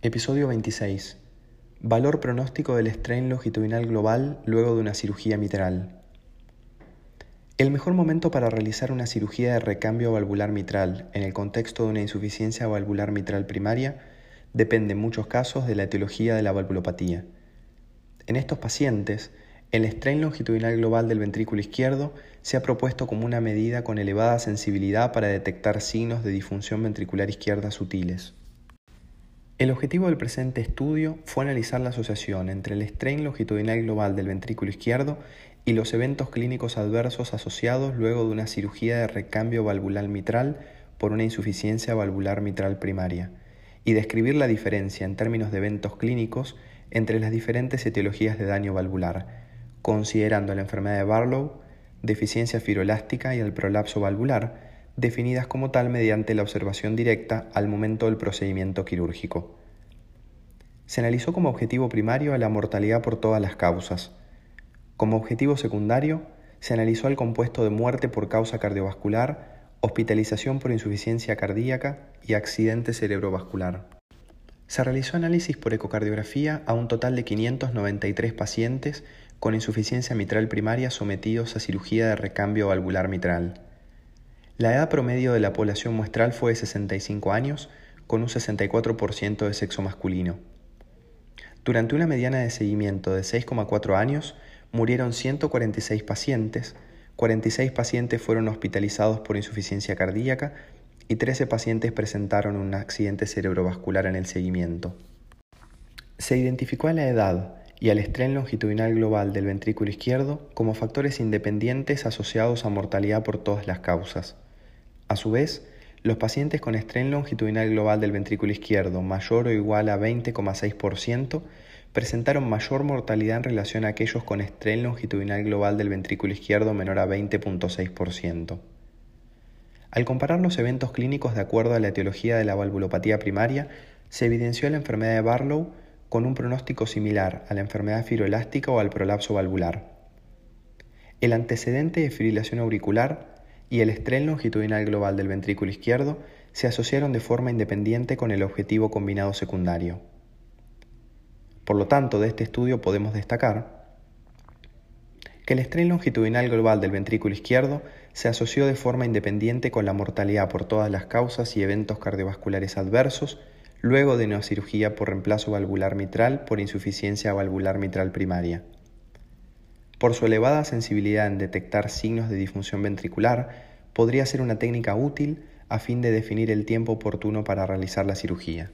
Episodio 26. Valor pronóstico del strain longitudinal global luego de una cirugía mitral. El mejor momento para realizar una cirugía de recambio valvular mitral en el contexto de una insuficiencia valvular mitral primaria depende en muchos casos de la etiología de la valvulopatía. En estos pacientes, el strain longitudinal global del ventrículo izquierdo se ha propuesto como una medida con elevada sensibilidad para detectar signos de disfunción ventricular izquierda sutiles. El objetivo del presente estudio fue analizar la asociación entre el strain longitudinal global del ventrículo izquierdo y los eventos clínicos adversos asociados luego de una cirugía de recambio valvular mitral por una insuficiencia valvular mitral primaria, y describir la diferencia en términos de eventos clínicos entre las diferentes etiologías de daño valvular, considerando la enfermedad de Barlow, deficiencia fibrolástica y el prolapso valvular, definidas como tal mediante la observación directa al momento del procedimiento quirúrgico. Se analizó como objetivo primario la mortalidad por todas las causas. Como objetivo secundario, se analizó el compuesto de muerte por causa cardiovascular, hospitalización por insuficiencia cardíaca y accidente cerebrovascular. Se realizó análisis por ecocardiografía a un total de 593 pacientes con insuficiencia mitral primaria sometidos a cirugía de recambio valvular mitral. La edad promedio de la población muestral fue de 65 años, con un 64% de sexo masculino. Durante una mediana de seguimiento de 6,4 años, murieron 146 pacientes, 46 pacientes fueron hospitalizados por insuficiencia cardíaca y 13 pacientes presentaron un accidente cerebrovascular en el seguimiento. Se identificó a la edad y al estrés longitudinal global del ventrículo izquierdo como factores independientes asociados a mortalidad por todas las causas. A su vez, los pacientes con estrés longitudinal global del ventrículo izquierdo mayor o igual a 20,6% presentaron mayor mortalidad en relación a aquellos con estrés longitudinal global del ventrículo izquierdo menor a 20,6%. Al comparar los eventos clínicos de acuerdo a la etiología de la valvulopatía primaria, se evidenció la enfermedad de Barlow con un pronóstico similar a la enfermedad fibroelástica o al prolapso valvular. El antecedente de fibrilación auricular y el estrés longitudinal global del ventrículo izquierdo se asociaron de forma independiente con el objetivo combinado secundario. Por lo tanto, de este estudio podemos destacar que el estrés longitudinal global del ventrículo izquierdo se asoció de forma independiente con la mortalidad por todas las causas y eventos cardiovasculares adversos luego de una cirugía por reemplazo valvular mitral por insuficiencia valvular mitral primaria. Por su elevada sensibilidad en detectar signos de disfunción ventricular, podría ser una técnica útil a fin de definir el tiempo oportuno para realizar la cirugía.